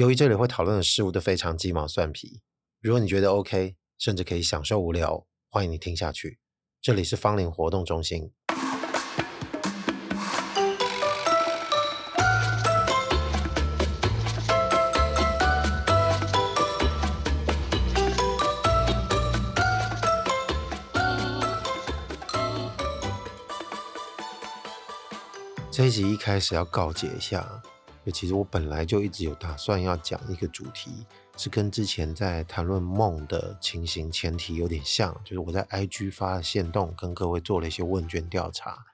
由于这里会讨论的事物都非常鸡毛蒜皮，如果你觉得 OK，甚至可以享受无聊，欢迎你听下去。这里是芳邻活动中心。这一集一开始要告诫一下。其实我本来就一直有打算要讲一个主题，是跟之前在谈论梦的情形前提有点像，就是我在 IG 发了线动，跟各位做了一些问卷调查。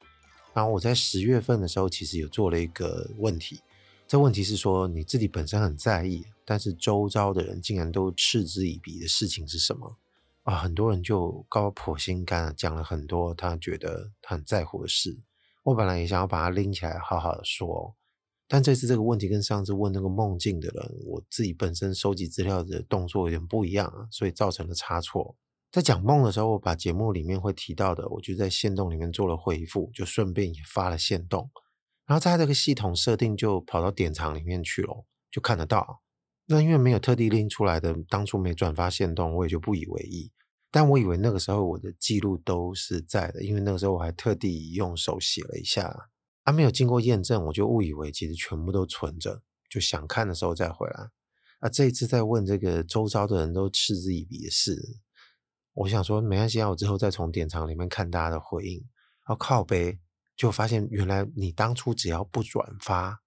然后我在十月份的时候，其实有做了一个问题，这问题是说你自己本身很在意，但是周遭的人竟然都嗤之以鼻的事情是什么？啊，很多人就高破心肝讲了很多他觉得他很在乎的事。我本来也想要把它拎起来好好的说。但这次这个问题跟上次问那个梦境的人，我自己本身收集资料的动作有点不一样啊，所以造成了差错。在讲梦的时候，我把节目里面会提到的，我就在限动里面做了回复，就顺便也发了限动。然后在这个系统设定就跑到典藏里面去了，就看得到。那因为没有特地拎出来的，当初没转发限动，我也就不以为意。但我以为那个时候我的记录都是在的，因为那个时候我还特地用手写了一下。还、啊、没有经过验证，我就误以为其实全部都存着，就想看的时候再回来。啊，这一次在问这个周遭的人都嗤之以鼻的事，我想说没关系啊，我之后再从典藏里面看大家的回应。然后靠背就发现原来你当初只要不转发，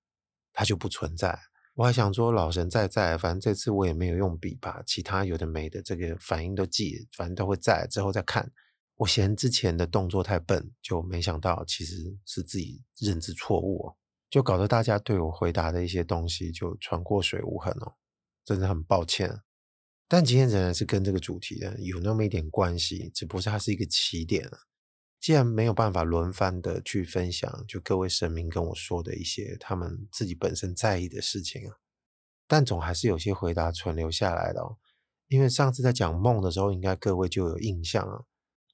它就不存在。我还想说老神在在，反正这次我也没有用笔把其他有的没的这个反应都记，反正都会在之后再看。我嫌之前的动作太笨，就没想到其实是自己认知错误，就搞得大家对我回答的一些东西就穿过水无痕哦，真的很抱歉。但今天仍然是跟这个主题的有那么一点关系，只不过它是一个起点。既然没有办法轮番的去分享，就各位神明跟我说的一些他们自己本身在意的事情啊，但总还是有些回答存留下来的哦。因为上次在讲梦的时候，应该各位就有印象啊。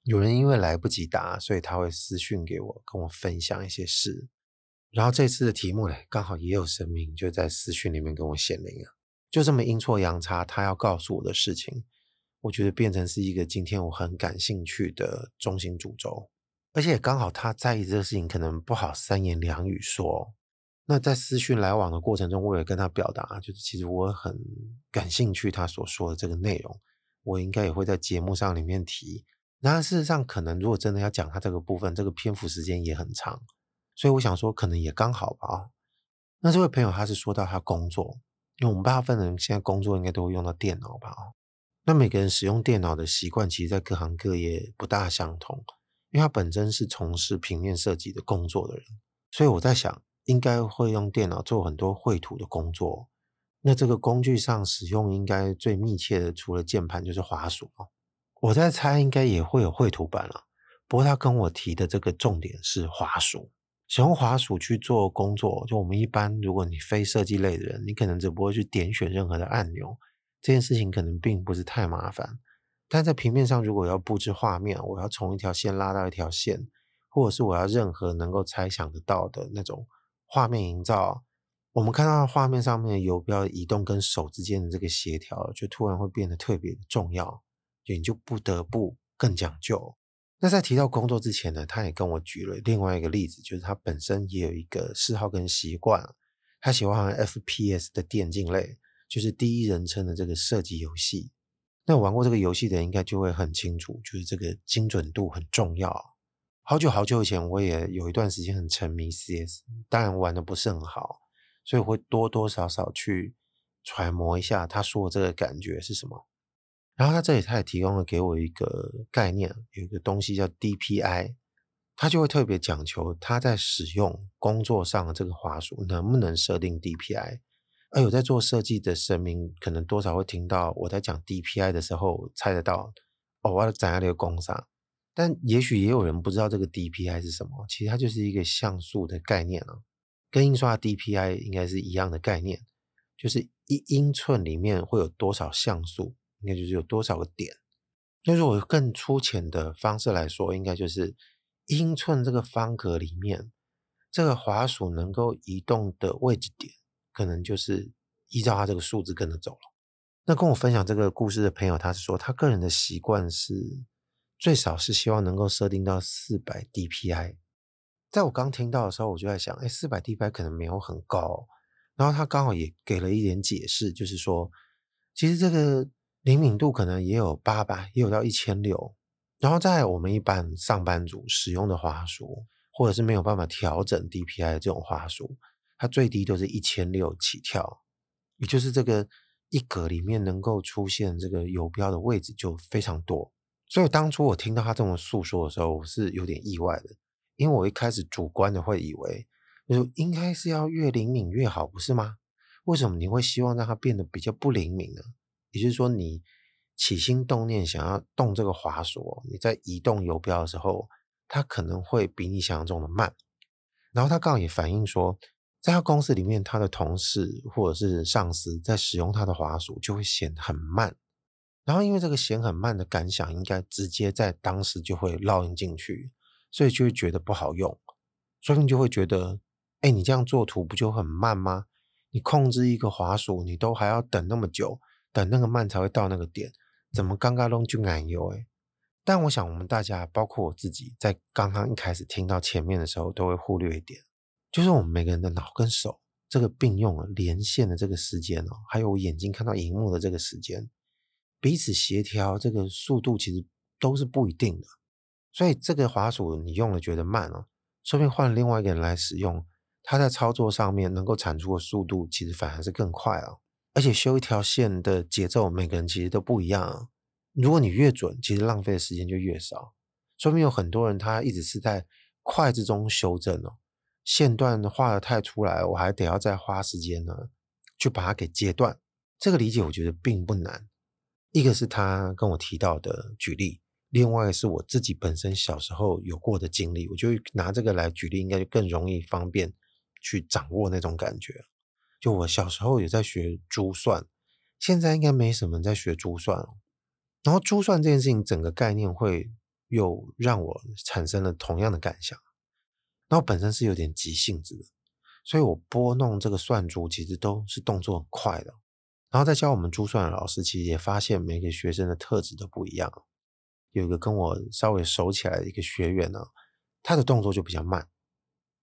有人因为来不及答，所以他会私讯给我，跟我分享一些事。然后这次的题目呢，刚好也有神明就在私讯里面跟我显灵啊，就这么阴错阳差，他要告诉我的事情，我觉得变成是一个今天我很感兴趣的中心主轴，而且刚好他在意这个事情，可能不好三言两语说。那在私讯来往的过程中，我也跟他表达，就是其实我很感兴趣他所说的这个内容，我应该也会在节目上里面提。然而，事实上，可能如果真的要讲他这个部分，这个篇幅时间也很长，所以我想说，可能也刚好吧。那这位朋友他是说到他工作，因为我们大部分人现在工作应该都会用到电脑吧？那每个人使用电脑的习惯，其实在各行各业不大相同。因为他本身是从事平面设计的工作的人，所以我在想，应该会用电脑做很多绘图的工作。那这个工具上使用应该最密切的，除了键盘就是滑鼠哦。我在猜，应该也会有绘图板了。不过他跟我提的这个重点是滑鼠，使用滑鼠去做工作。就我们一般，如果你非设计类的人，你可能只不会去点选任何的按钮，这件事情可能并不是太麻烦。但在平面上，如果要布置画面，我要从一条线拉到一条线，或者是我要任何能够猜想得到的那种画面营造，我们看到画面上面的游标移动跟手之间的这个协调，就突然会变得特别的重要。你就不得不更讲究。那在提到工作之前呢，他也跟我举了另外一个例子，就是他本身也有一个嗜好跟习惯，他喜欢玩 FPS 的电竞类，就是第一人称的这个射击游戏。那玩过这个游戏的人应该就会很清楚，就是这个精准度很重要。好久好久以前，我也有一段时间很沉迷 CS，当然玩的不是很好，所以会多多少少去揣摩一下他说的这个感觉是什么。然后他这里他也提供了给我一个概念，有一个东西叫 DPI，他就会特别讲求他在使用工作上的这个滑鼠能不能设定 DPI。而有在做设计的神明，可能多少会听到我在讲 DPI 的时候猜得到，哦，我要怎样的一个工商。但也许也有人不知道这个 DPI 是什么，其实它就是一个像素的概念啊，跟印刷的 DPI 应该是一样的概念，就是一英寸里面会有多少像素。应该就是有多少个点。那如果更粗浅的方式来说，应该就是英寸这个方格里面，这个滑鼠能够移动的位置点，可能就是依照他这个数字跟着走了。那跟我分享这个故事的朋友，他是说他个人的习惯是最少是希望能够设定到四百 DPI。在我刚听到的时候，我就在想，哎，四百 DPI 可能没有很高。然后他刚好也给了一点解释，就是说，其实这个灵敏度可能也有八百，也有到一千六。然后在我们一般上班族使用的滑鼠，或者是没有办法调整 DPI 的这种滑鼠，它最低都是一千六起跳，也就是这个一格里面能够出现这个游标的位置就非常多。所以当初我听到他这么诉说的时候，我是有点意外的，因为我一开始主观的会以为。就应该是要越灵敏越好，不是吗？为什么你会希望让它变得比较不灵敏呢？也就是说，你起心动念想要动这个滑鼠，你在移动游标的时候，它可能会比你想象中的慢。然后他刚好也反映说，在他公司里面，他的同事或者是上司在使用他的滑鼠就会显得很慢。然后因为这个显很慢的感想，应该直接在当时就会烙印进去，所以就会觉得不好用，所以你就会觉得。哎，你这样做图不就很慢吗？你控制一个滑鼠，你都还要等那么久，等那个慢才会到那个点，怎么刚刚弄就难油？哎，但我想我们大家，包括我自己，在刚刚一开始听到前面的时候，都会忽略一点，就是我们每个人的脑跟手这个并用了连线的这个时间哦，还有我眼睛看到荧幕的这个时间，彼此协调这个速度其实都是不一定的。所以这个滑鼠你用了觉得慢哦，说不定换另外一个人来使用。它在操作上面能够产出的速度，其实反而是更快啊！而且修一条线的节奏，每个人其实都不一样啊。如果你越准，其实浪费的时间就越少。说明有很多人他一直是在快之中修正哦，线段画得太出来，我还得要再花时间呢，去把它给截断。这个理解我觉得并不难。一个是他跟我提到的举例，另外是我自己本身小时候有过的经历，我就拿这个来举例，应该就更容易方便。去掌握那种感觉，就我小时候也在学珠算，现在应该没什么人在学珠算了。然后珠算这件事情，整个概念会又让我产生了同样的感想。然后本身是有点急性子的，所以我拨弄这个算珠其实都是动作很快的。然后在教我们珠算的老师，其实也发现每个学生的特质都不一样。有一个跟我稍微熟起来的一个学员呢，他的动作就比较慢。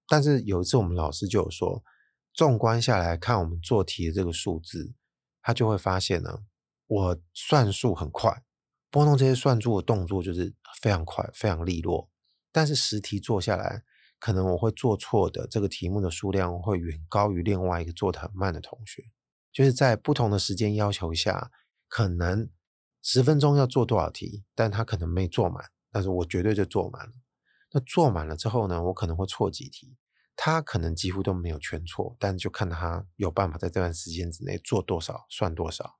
但是有一次，我们老师就有说，纵观下来看我们做题的这个数字，他就会发现呢，我算数很快，拨弄这些算珠的动作就是非常快、非常利落。但是实题做下来，可能我会做错的这个题目的数量会远高于另外一个做得很慢的同学。就是在不同的时间要求下，可能十分钟要做多少题，但他可能没做满，但是我绝对就做满了。那做满了之后呢，我可能会错几题。他可能几乎都没有全错，但就看他有办法在这段时间之内做多少算多少。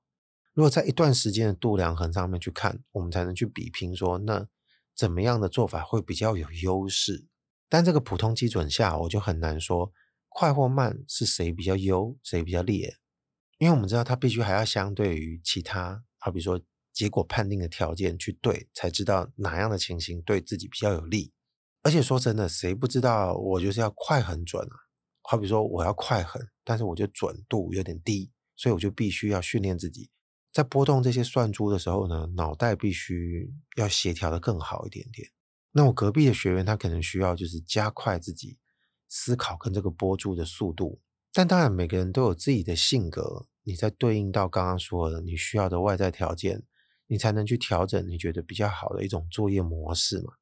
如果在一段时间的度量衡上面去看，我们才能去比拼说，那怎么样的做法会比较有优势。但这个普通基准下，我就很难说快或慢是谁比较优，谁比较劣，因为我们知道它必须还要相对于其他，好比说结果判定的条件去对，才知道哪样的情形对自己比较有利。而且说真的，谁不知道我就是要快很准啊？好比说我要快很，但是我就准度有点低，所以我就必须要训练自己，在拨动这些算珠的时候呢，脑袋必须要协调得更好一点点。那我隔壁的学员他可能需要就是加快自己思考跟这个拨珠的速度，但当然每个人都有自己的性格，你在对应到刚刚说的你需要的外在条件，你才能去调整你觉得比较好的一种作业模式嘛。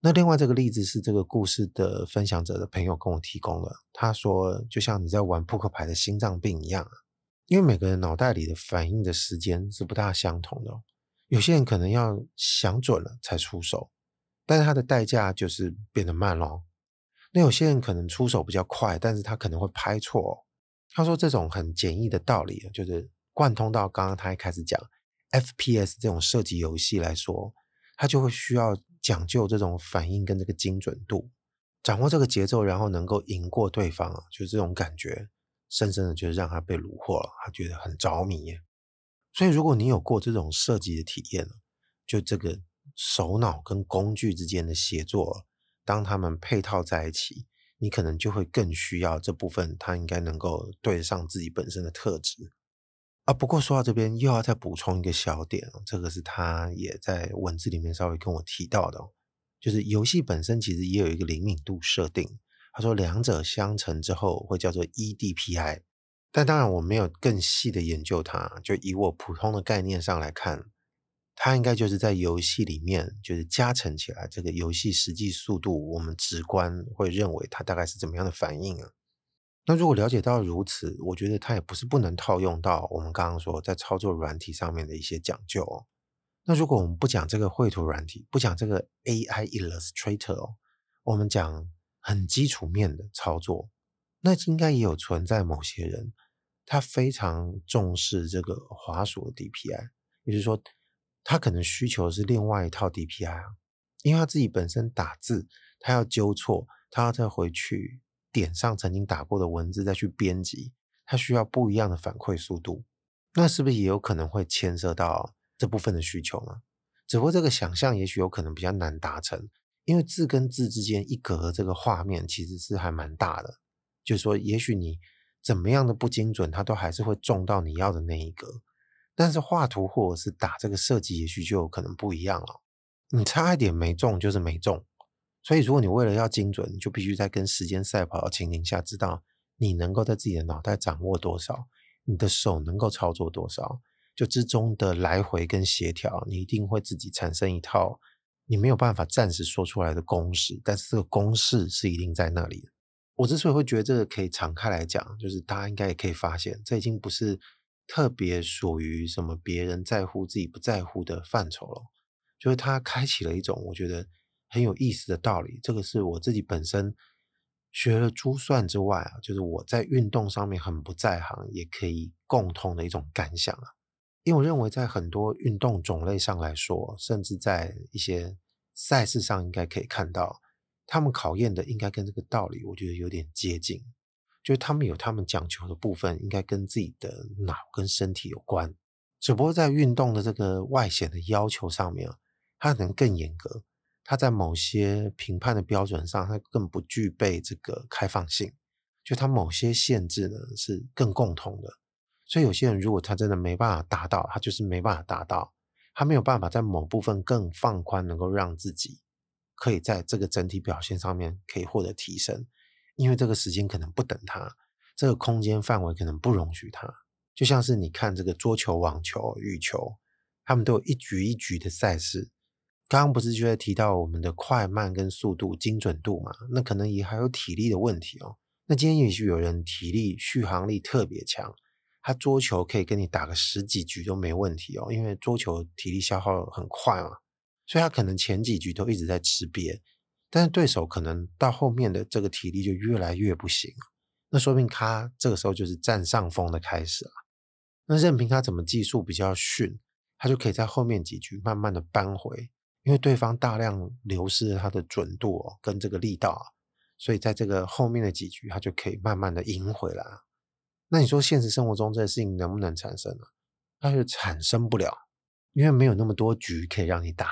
那另外这个例子是这个故事的分享者的朋友跟我提供的。他说，就像你在玩扑克牌的心脏病一样，因为每个人脑袋里的反应的时间是不大相同的。有些人可能要想准了才出手，但是他的代价就是变得慢咯。那有些人可能出手比较快，但是他可能会拍错。他说这种很简易的道理，就是贯通到刚刚他一开始讲 FPS 这种射击游戏来说，他就会需要。讲究这种反应跟这个精准度，掌握这个节奏，然后能够赢过对方啊，就是这种感觉，深深的就是让他被虏获了，他觉得很着迷。所以，如果你有过这种设计的体验，就这个手脑跟工具之间的协作，当他们配套在一起，你可能就会更需要这部分，他应该能够对得上自己本身的特质。啊，不过说到这边又要再补充一个小点，这个是他也在文字里面稍微跟我提到的，就是游戏本身其实也有一个灵敏度设定。他说两者相乘之后会叫做 eDPI，但当然我没有更细的研究它，就以我普通的概念上来看，它应该就是在游戏里面就是加成起来这个游戏实际速度，我们直观会认为它大概是怎么样的反应啊？那如果了解到如此，我觉得它也不是不能套用到我们刚刚说在操作软体上面的一些讲究哦。那如果我们不讲这个绘图软体，不讲这个 AI Illustrator 哦，我们讲很基础面的操作，那应该也有存在某些人，他非常重视这个滑鼠的 DPI，也就是说，他可能需求是另外一套 DPI 啊，因为他自己本身打字，他要纠错，他要再回去。点上曾经打过的文字再去编辑，它需要不一样的反馈速度，那是不是也有可能会牵涉到这部分的需求呢？只不过这个想象也许有可能比较难达成，因为字跟字之间一格这个画面其实是还蛮大的，就是说也许你怎么样的不精准，它都还是会中到你要的那一格，但是画图或者是打这个设计，也许就有可能不一样了，你差一点没中就是没中。所以，如果你为了要精准，你就必须在跟时间赛跑的情形下，知道你能够在自己的脑袋掌握多少，你的手能够操作多少，就之中的来回跟协调，你一定会自己产生一套你没有办法暂时说出来的公式，但是这个公式是一定在那里的。我之所以会觉得这个可以敞开来讲，就是大家应该也可以发现，这已经不是特别属于什么别人在乎自己不在乎的范畴了，就是它开启了一种我觉得。很有意思的道理，这个是我自己本身学了珠算之外啊，就是我在运动上面很不在行，也可以共通的一种感想啊。因为我认为在很多运动种类上来说，甚至在一些赛事上，应该可以看到，他们考验的应该跟这个道理，我觉得有点接近，就是他们有他们讲求的部分，应该跟自己的脑跟身体有关，只不过在运动的这个外显的要求上面啊，它可能更严格。它在某些评判的标准上，它更不具备这个开放性，就它某些限制呢是更共同的。所以有些人如果他真的没办法达到，他就是没办法达到，他没有办法在某部分更放宽，能够让自己可以在这个整体表现上面可以获得提升，因为这个时间可能不等他，这个空间范围可能不容许他。就像是你看这个桌球、网球、羽球，他们都有一局一局的赛事。刚刚不是就在提到我们的快慢跟速度、精准度嘛？那可能也还有体力的问题哦。那今天也许有人体力续航力特别强，他桌球可以跟你打个十几局都没问题哦，因为桌球体力消耗很快嘛，所以他可能前几局都一直在吃瘪，但是对手可能到后面的这个体力就越来越不行，那说明他这个时候就是占上风的开始了。那任凭他怎么技术比较逊，他就可以在后面几局慢慢的扳回。因为对方大量流失了他的准度哦，跟这个力道，所以在这个后面的几局，他就可以慢慢的赢回来。那你说现实生活中这个事情能不能产生呢？它就产生不了，因为没有那么多局可以让你打。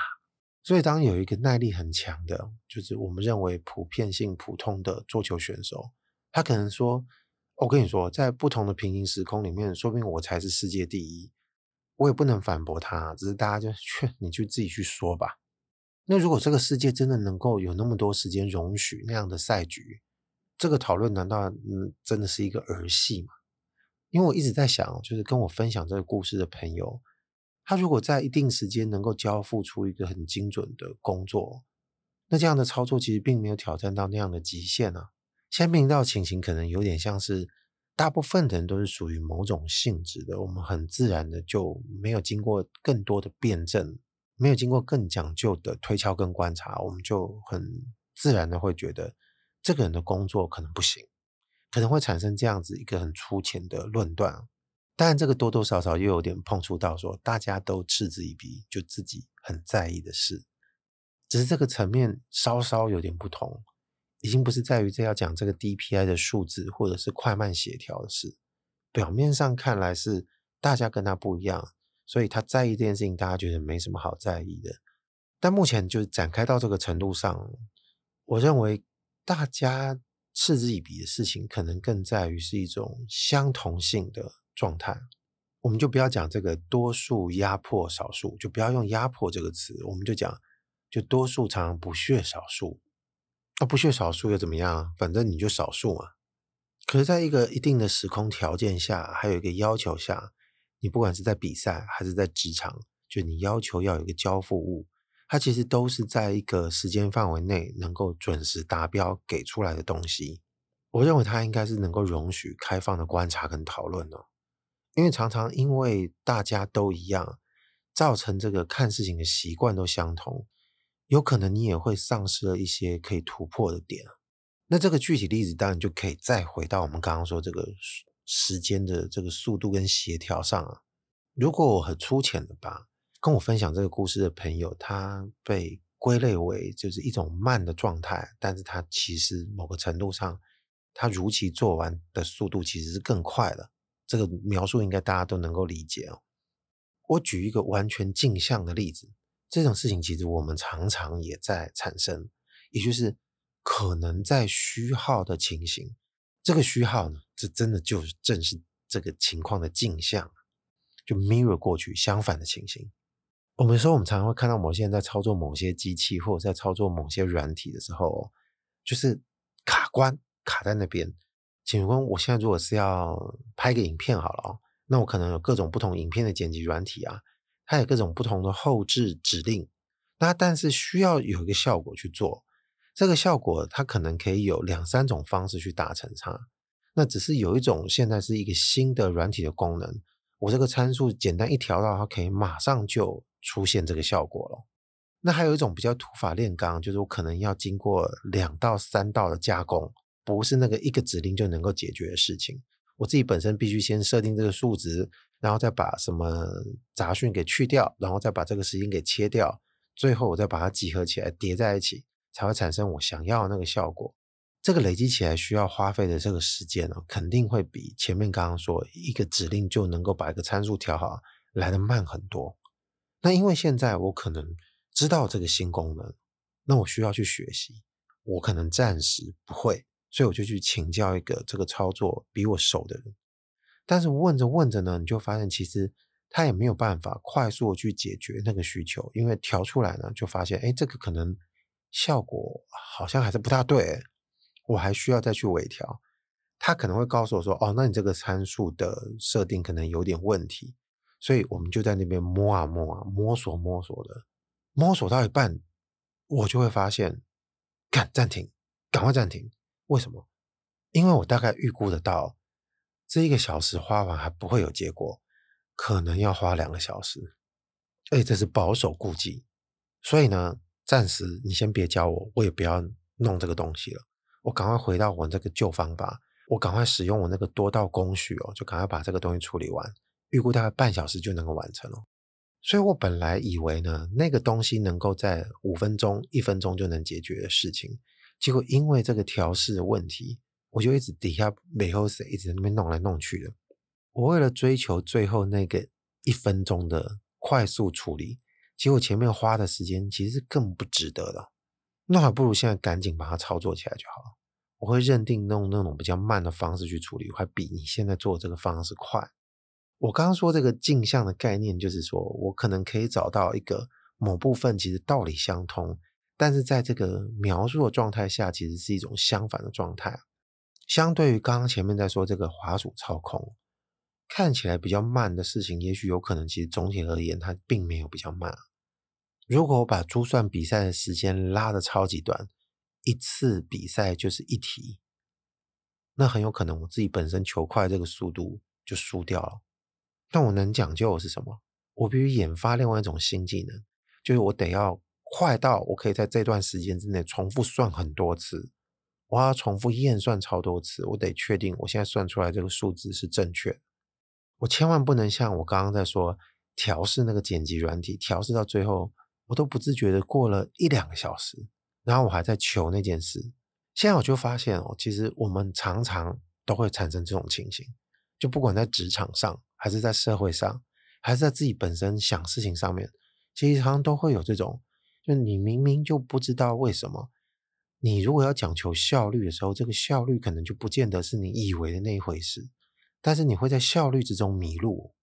所以当有一个耐力很强的，就是我们认为普遍性普通的桌球选手，他可能说：“我跟你说，在不同的平行时空里面，说不定我才是世界第一。”我也不能反驳他，只是大家就劝你就自己去说吧。那如果这个世界真的能够有那么多时间容许那样的赛局，这个讨论难道嗯真的是一个儿戏吗？因为我一直在想，就是跟我分享这个故事的朋友，他如果在一定时间能够交付出一个很精准的工作，那这样的操作其实并没有挑战到那样的极限啊。现在面临到情形可能有点像是，大部分的人都是属于某种性质的，我们很自然的就没有经过更多的辩证。没有经过更讲究的推敲跟观察，我们就很自然的会觉得这个人的工作可能不行，可能会产生这样子一个很粗浅的论断。当然，这个多多少少又有点碰触到说大家都嗤之以鼻，就自己很在意的事。只是这个层面稍稍有点不同，已经不是在于这要讲这个 DPI 的数字或者是快慢协调的事。表面上看来是大家跟他不一样。所以他在意这件事情，大家觉得没什么好在意的。但目前就展开到这个程度上，我认为大家嗤之以鼻的事情，可能更在于是一种相同性的状态。我们就不要讲这个多数压迫少数，就不要用压迫这个词，我们就讲，就多数常常不屑少数。那不屑少数又怎么样？反正你就少数嘛。可是，在一个一定的时空条件下，还有一个要求下，你不管是在比赛还是在职场，就你要求要有一个交付物，它其实都是在一个时间范围内能够准时达标给出来的东西。我认为它应该是能够容许开放的观察跟讨论的，因为常常因为大家都一样，造成这个看事情的习惯都相同。有可能你也会丧失了一些可以突破的点。那这个具体例子当然就可以再回到我们刚刚说这个时间的这个速度跟协调上啊。如果我很粗浅的把跟我分享这个故事的朋友，他被归类为就是一种慢的状态，但是他其实某个程度上，他如期做完的速度其实是更快的。这个描述应该大家都能够理解哦。我举一个完全镜像的例子。这种事情其实我们常常也在产生，也就是可能在虚耗的情形。这个虚耗呢，这真的就正是这个情况的镜像，就 mirror 过去相反的情形。我们说，我们常常会看到某些人在操作某些机器，或者在操作某些软体的时候，就是卡关卡在那边。请问，我现在如果是要拍个影片好了哦，那我可能有各种不同影片的剪辑软体啊。它有各种不同的后置指令，那但是需要有一个效果去做，这个效果它可能可以有两三种方式去达成它。那只是有一种现在是一个新的软体的功能，我这个参数简单一调到，它可以马上就出现这个效果了。那还有一种比较土法炼钢，就是我可能要经过两到三道的加工，不是那个一个指令就能够解决的事情。我自己本身必须先设定这个数值。然后再把什么杂讯给去掉，然后再把这个时间给切掉，最后我再把它集合起来叠在一起，才会产生我想要的那个效果。这个累积起来需要花费的这个时间呢，肯定会比前面刚刚说一个指令就能够把一个参数调好来得慢很多。那因为现在我可能知道这个新功能，那我需要去学习，我可能暂时不会，所以我就去请教一个这个操作比我熟的人。但是问着问着呢，你就发现其实他也没有办法快速去解决那个需求，因为调出来呢，就发现哎，这个可能效果好像还是不大对，我还需要再去微调。他可能会告诉我说，哦，那你这个参数的设定可能有点问题，所以我们就在那边摸啊摸啊，摸索摸索的，摸索到一半，我就会发现，干，暂停，赶快暂停。为什么？因为我大概预估得到。这一个小时花完还不会有结果，可能要花两个小时，哎，这是保守估计。所以呢，暂时你先别教我，我也不要弄这个东西了。我赶快回到我这个旧方法，我赶快使用我那个多道工序哦，就赶快把这个东西处理完，预估大概半小时就能够完成了。所以我本来以为呢，那个东西能够在五分钟、一分钟就能解决的事情，结果因为这个调试的问题。我就一直底下背后谁一直在那边弄来弄去的。我为了追求最后那个一分钟的快速处理，结果前面花的时间其实是更不值得的。那还不如现在赶紧把它操作起来就好了。我会认定用那种比较慢的方式去处理，还比你现在做这个方式快。我刚刚说这个镜像的概念，就是说我可能可以找到一个某部分其实道理相通，但是在这个描述的状态下，其实是一种相反的状态。相对于刚刚前面在说这个滑鼠操控，看起来比较慢的事情，也许有可能其实总体而言它并没有比较慢。如果我把珠算比赛的时间拉的超级短，一次比赛就是一题，那很有可能我自己本身求快这个速度就输掉了。但我能讲究的是什么？我必须研发另外一种新技能，就是我得要快到我可以在这段时间之内重复算很多次。我要重复验算超多次，我得确定我现在算出来这个数字是正确的。我千万不能像我刚刚在说调试那个剪辑软体，调试到最后我都不自觉的过了一两个小时，然后我还在求那件事。现在我就发现哦，其实我们常常都会产生这种情形，就不管在职场上，还是在社会上，还是在自己本身想事情上面，其实常常都会有这种，就你明明就不知道为什么。你如果要讲求效率的时候，这个效率可能就不见得是你以为的那一回事，但是你会在效率之中迷路。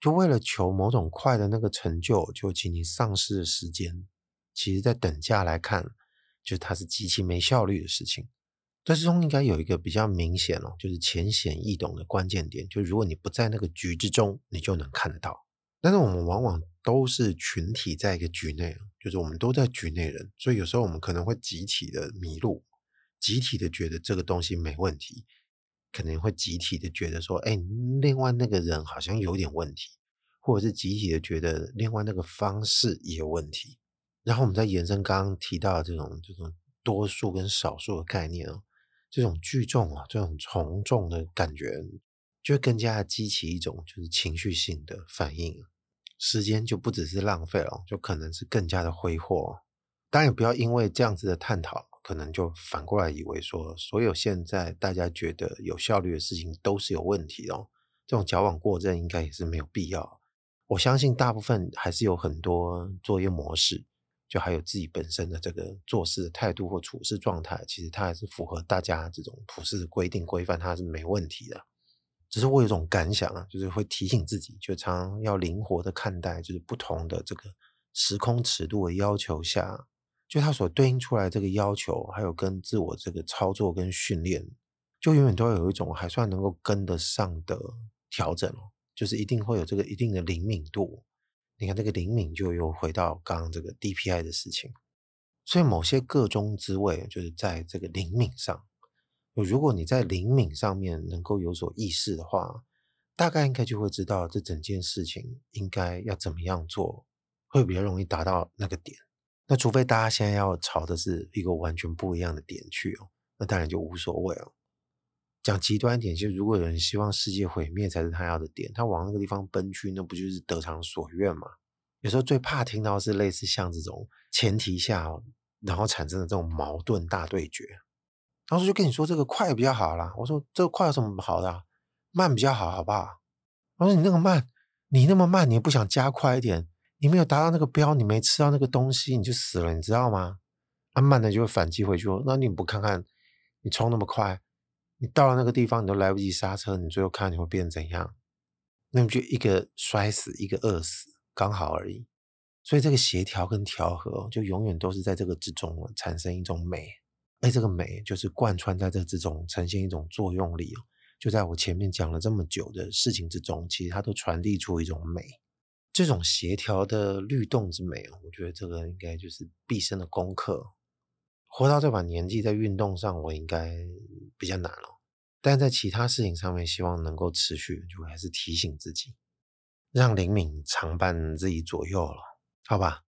就为了求某种快的那个成就，就请你丧失了时间。其实，在等价来看，就它是极其没效率的事情。这之中应该有一个比较明显哦，就是浅显易懂的关键点，就如果你不在那个局之中，你就能看得到。但是我们往往都是群体在一个局内，就是我们都在局内人，所以有时候我们可能会集体的迷路，集体的觉得这个东西没问题，可能会集体的觉得说，哎，另外那个人好像有点问题，或者是集体的觉得另外那个方式也有问题。然后我们再延伸刚刚提到的这种这种多数跟少数的概念哦。这种聚众啊，这种从众的感觉，就会更加激起一种就是情绪性的反应，时间就不只是浪费了，就可能是更加的挥霍。当然，也不要因为这样子的探讨，可能就反过来以为说，所有现在大家觉得有效率的事情都是有问题的。这种矫枉过正应该也是没有必要。我相信大部分还是有很多作业模式。就还有自己本身的这个做事的态度或处事状态，其实它还是符合大家这种普世的规定规范，它是没问题的。只是我有一种感想啊，就是会提醒自己，就常常要灵活的看待，就是不同的这个时空尺度的要求下，就它所对应出来这个要求，还有跟自我这个操作跟训练，就永远都要有一种还算能够跟得上的调整哦，就是一定会有这个一定的灵敏度。你看这个灵敏，就又回到刚刚这个 DPI 的事情，所以某些个中滋味就是在这个灵敏上。如果你在灵敏上面能够有所意识的话，大概应该就会知道这整件事情应该要怎么样做，会比较容易达到那个点。那除非大家现在要朝的是一个完全不一样的点去哦，那当然就无所谓哦。讲极端一点，就如果有人希望世界毁灭才是他要的点，他往那个地方奔去，那不就是得偿所愿吗？有时候最怕听到是类似像这种前提下，然后产生的这种矛盾大对决。然后就跟你说这个快比较好啦，我说这个快有什么好的？慢比较好，好不好？我说你那个慢，你那么慢，你不想加快一点？你没有达到那个标，你没吃到那个东西，你就死了，你知道吗？啊，慢的就会反击回去，那你不看看，你冲那么快？你到了那个地方，你都来不及刹车，你最后看你会变怎样？那么就一个摔死，一个饿死，刚好而已。所以这个协调跟调和，就永远都是在这个之中产生一种美，哎这个美就是贯穿在这之中，呈现一种作用力哦。就在我前面讲了这么久的事情之中，其实它都传递出一种美，这种协调的律动之美，我觉得这个应该就是毕生的功课。活到这把年纪，在运动上我应该比较难了，但在其他事情上面，希望能够持续，就还是提醒自己，让灵敏常伴自己左右了，好吧？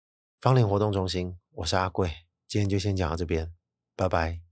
芳龄活动中心，我是阿贵，今天就先讲到这边，拜拜。